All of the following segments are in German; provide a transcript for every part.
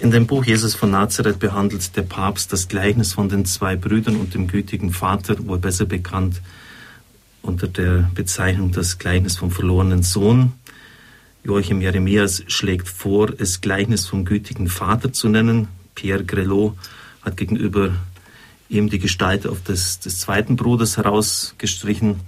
In dem Buch Jesus von Nazareth behandelt der Papst das Gleichnis von den zwei Brüdern und dem gütigen Vater, wohl besser bekannt unter der Bezeichnung das Gleichnis vom verlorenen Sohn. Joachim Jeremias schlägt vor, es Gleichnis vom gütigen Vater zu nennen. Pierre Grelot hat gegenüber ihm die Gestalt auf des, des zweiten Bruders herausgestrichen.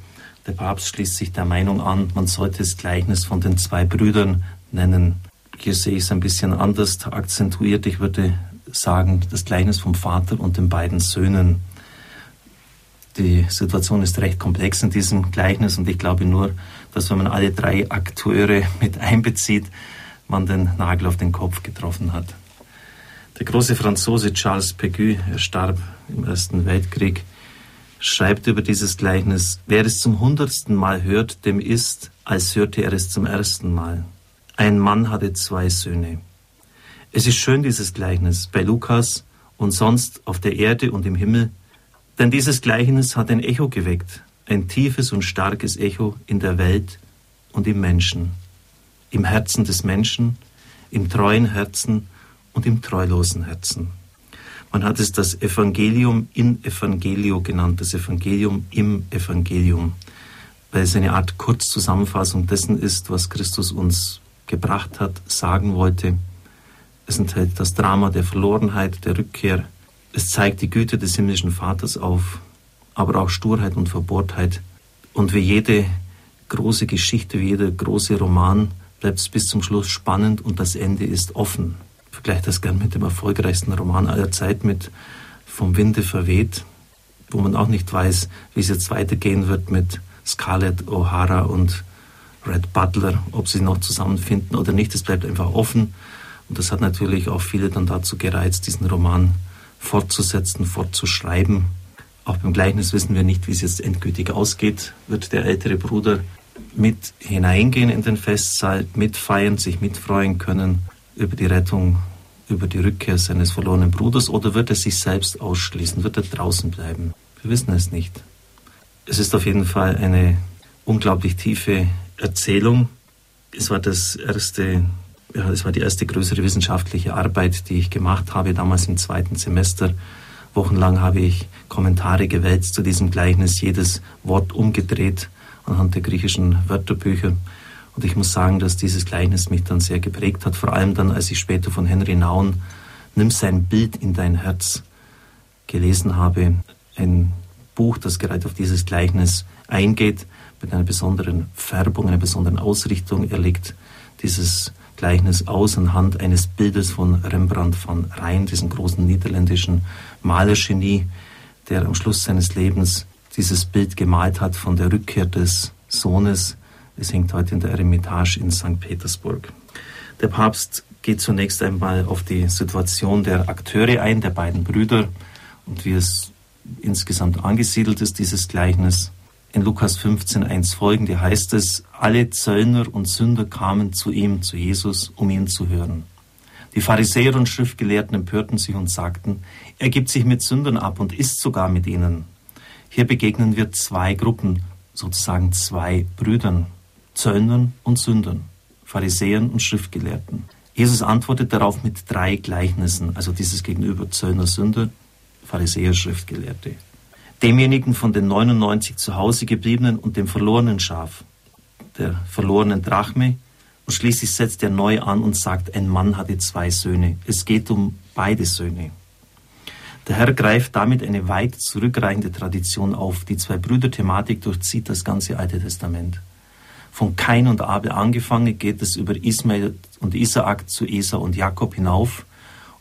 Der Papst schließt sich der Meinung an, man sollte es Gleichnis von den zwei Brüdern nennen. Hier sehe ich es ein bisschen anders akzentuiert. Ich würde sagen, das Gleichnis vom Vater und den beiden Söhnen. Die Situation ist recht komplex in diesem Gleichnis und ich glaube nur, dass wenn man alle drei Akteure mit einbezieht, man den Nagel auf den Kopf getroffen hat. Der große Franzose Charles Pégu, er starb im Ersten Weltkrieg, schreibt über dieses Gleichnis, wer es zum hundertsten Mal hört, dem ist, als hörte er es zum ersten Mal. Ein Mann hatte zwei Söhne. Es ist schön, dieses Gleichnis bei Lukas und sonst auf der Erde und im Himmel, denn dieses Gleichnis hat ein Echo geweckt, ein tiefes und starkes Echo in der Welt und im Menschen, im Herzen des Menschen, im treuen Herzen und im treulosen Herzen. Man hat es das Evangelium in Evangelio genannt, das Evangelium im Evangelium, weil es eine Art Kurzzusammenfassung dessen ist, was Christus uns gebracht hat, sagen wollte. Es enthält das Drama der Verlorenheit, der Rückkehr. Es zeigt die Güte des himmlischen Vaters auf, aber auch Sturheit und Verbohrtheit. Und wie jede große Geschichte, wie jeder große Roman bleibt es bis zum Schluss spannend und das Ende ist offen. Ich vergleiche das gern mit dem erfolgreichsten Roman aller Zeit, mit Vom Winde verweht, wo man auch nicht weiß, wie es jetzt weitergehen wird mit Scarlett O'Hara und Red Butler, ob sie noch zusammenfinden oder nicht. Es bleibt einfach offen. Und das hat natürlich auch viele dann dazu gereizt, diesen Roman fortzusetzen, fortzuschreiben. Auch beim Gleichnis wissen wir nicht, wie es jetzt endgültig ausgeht. Wird der ältere Bruder mit hineingehen in den Festsaal, mitfeiern, sich mitfreuen können über die Rettung, über die Rückkehr seines verlorenen Bruders oder wird er sich selbst ausschließen, wird er draußen bleiben? Wir wissen es nicht. Es ist auf jeden Fall eine unglaublich tiefe Erzählung. Es war das erste, ja, es war die erste größere wissenschaftliche Arbeit, die ich gemacht habe, damals im zweiten Semester. Wochenlang habe ich Kommentare gewälzt zu diesem Gleichnis, jedes Wort umgedreht anhand der griechischen Wörterbücher. Und ich muss sagen, dass dieses Gleichnis mich dann sehr geprägt hat, vor allem dann, als ich später von Henry Naun Nimm sein Bild in dein Herz gelesen habe. Ein Buch, das gerade auf dieses Gleichnis eingeht mit einer besonderen Färbung, einer besonderen Ausrichtung. Er legt dieses Gleichnis aus anhand eines Bildes von Rembrandt van Rijn, diesem großen niederländischen Malergenie, der am Schluss seines Lebens dieses Bild gemalt hat von der Rückkehr des Sohnes. Es hängt heute in der Eremitage in St. Petersburg. Der Papst geht zunächst einmal auf die Situation der Akteure ein, der beiden Brüder und wie es insgesamt angesiedelt ist, dieses Gleichnis in Lukas 15, 1 folgende heißt es, alle Zöllner und Sünder kamen zu ihm, zu Jesus, um ihn zu hören. Die Pharisäer und Schriftgelehrten empörten sich und sagten, er gibt sich mit Sündern ab und isst sogar mit ihnen. Hier begegnen wir zwei Gruppen, sozusagen zwei Brüdern, Zöllnern und Sündern, Pharisäern und Schriftgelehrten. Jesus antwortet darauf mit drei Gleichnissen, also dieses Gegenüber Zöllner, Sünder, Pharisäer, Schriftgelehrte demjenigen von den 99 zu Hause gebliebenen und dem verlorenen Schaf, der verlorenen Drachme. Und schließlich setzt er neu an und sagt, ein Mann hatte zwei Söhne. Es geht um beide Söhne. Der Herr greift damit eine weit zurückreichende Tradition auf. Die Zwei-Brüder-Thematik durchzieht das ganze Alte Testament. Von Kain und Abel angefangen geht es über Ismael und Isaak zu Esau und Jakob hinauf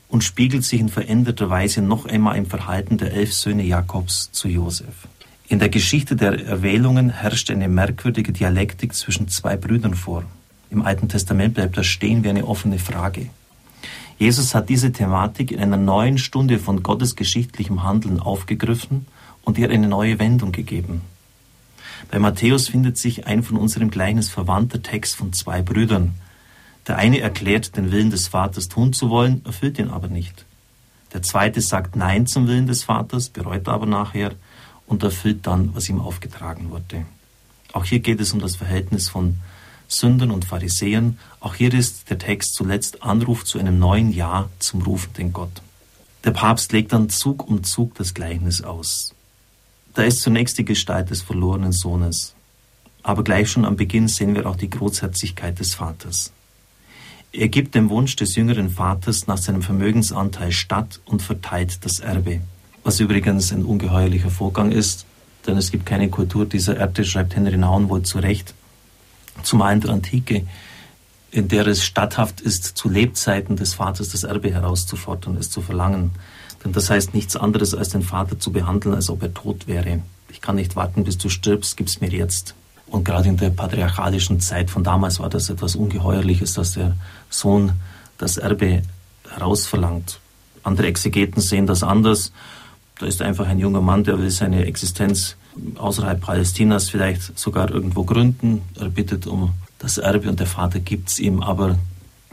und spiegelt sich in veränderter Weise noch einmal im Verhalten der elf Söhne Jakobs zu Josef. In der Geschichte der Erwählungen herrscht eine merkwürdige Dialektik zwischen zwei Brüdern vor. Im Alten Testament bleibt das stehen wie eine offene Frage. Jesus hat diese Thematik in einer neuen Stunde von Gottes geschichtlichem Handeln aufgegriffen und ihr eine neue Wendung gegeben. Bei Matthäus findet sich ein von unserem Gleichnis verwandter Text von zwei Brüdern, der eine erklärt, den Willen des Vaters tun zu wollen, erfüllt ihn aber nicht. Der zweite sagt Nein zum Willen des Vaters, bereut aber nachher und erfüllt dann, was ihm aufgetragen wurde. Auch hier geht es um das Verhältnis von Sündern und Pharisäern. Auch hier ist der Text zuletzt Anruf zu einem neuen Ja zum rufenden Gott. Der Papst legt dann Zug um Zug das Gleichnis aus. Da ist zunächst die Gestalt des verlorenen Sohnes. Aber gleich schon am Beginn sehen wir auch die Großherzigkeit des Vaters. Er gibt dem Wunsch des jüngeren Vaters nach seinem Vermögensanteil statt und verteilt das Erbe. Was übrigens ein ungeheuerlicher Vorgang ist, denn es gibt keine Kultur dieser Erde, schreibt Henry Naun wohl zu Recht, zumal in der Antike, in der es statthaft ist, zu Lebzeiten des Vaters das Erbe herauszufordern, es zu verlangen. Denn das heißt nichts anderes, als den Vater zu behandeln, als ob er tot wäre. Ich kann nicht warten, bis du stirbst, gib's mir jetzt. Und gerade in der patriarchalischen Zeit von damals war das etwas Ungeheuerliches, dass der Sohn das Erbe herausverlangt. Andere Exegeten sehen das anders. Da ist einfach ein junger Mann, der will seine Existenz außerhalb Palästinas vielleicht sogar irgendwo gründen. Er bittet um das Erbe und der Vater gibt es ihm, aber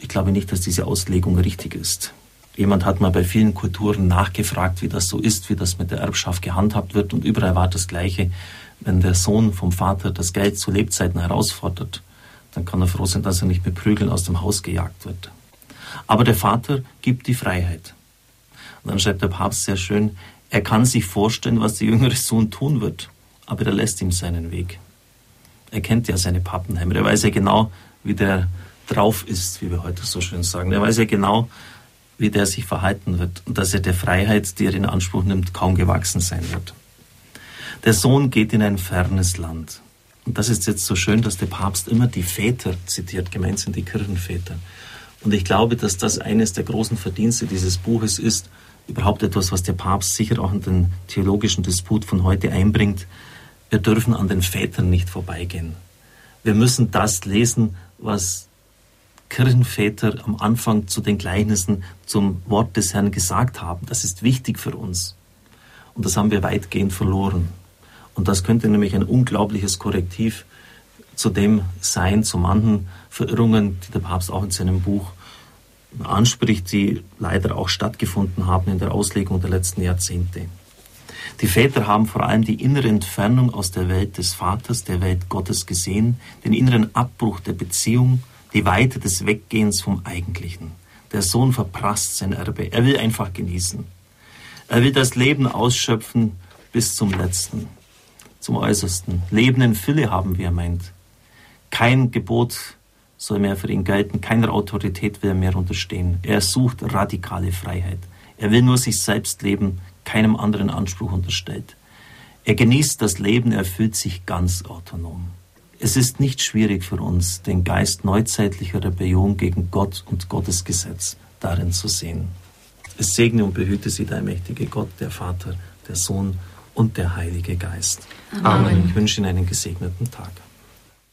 ich glaube nicht, dass diese Auslegung richtig ist. Jemand hat mal bei vielen Kulturen nachgefragt, wie das so ist, wie das mit der Erbschaft gehandhabt wird und überall war das Gleiche. Wenn der Sohn vom Vater das Geld zu Lebzeiten herausfordert, dann kann er froh sein, dass er nicht mit Prügeln aus dem Haus gejagt wird. Aber der Vater gibt die Freiheit. Und dann schreibt der Papst sehr schön, er kann sich vorstellen, was der jüngere Sohn tun wird, aber er lässt ihm seinen Weg. Er kennt ja seine Pappenheimer, er weiß ja genau, wie der drauf ist, wie wir heute so schön sagen. Er weiß ja genau, wie der sich verhalten wird und dass er der Freiheit, die er in Anspruch nimmt, kaum gewachsen sein wird. Der Sohn geht in ein fernes Land. Und das ist jetzt so schön, dass der Papst immer die Väter zitiert, gemeint sind die Kirchenväter. Und ich glaube, dass das eines der großen Verdienste dieses Buches ist, überhaupt etwas, was der Papst sicher auch in den theologischen Disput von heute einbringt. Wir dürfen an den Vätern nicht vorbeigehen. Wir müssen das lesen, was Kirchenväter am Anfang zu den Gleichnissen zum Wort des Herrn gesagt haben. Das ist wichtig für uns. Und das haben wir weitgehend verloren. Und das könnte nämlich ein unglaubliches Korrektiv zu dem sein, zu manchen Verirrungen, die der Papst auch in seinem Buch anspricht, die leider auch stattgefunden haben in der Auslegung der letzten Jahrzehnte. Die Väter haben vor allem die innere Entfernung aus der Welt des Vaters, der Welt Gottes gesehen, den inneren Abbruch der Beziehung, die Weite des Weggehens vom Eigentlichen. Der Sohn verprasst sein Erbe. Er will einfach genießen. Er will das Leben ausschöpfen bis zum Letzten, zum Äußersten. Leben in Fülle haben, wie er meint. Kein Gebot soll mehr für ihn gelten, keiner Autorität will er mehr unterstehen. Er sucht radikale Freiheit. Er will nur sich selbst leben, keinem anderen Anspruch unterstellt. Er genießt das Leben, er fühlt sich ganz autonom. Es ist nicht schwierig für uns, den Geist neuzeitlicher Rebellion gegen Gott und Gottes Gesetz darin zu sehen. Es segne und behüte sie der mächtige Gott, der Vater, der Sohn und der Heilige Geist. Amen. Amen. Ich wünsche Ihnen einen gesegneten Tag.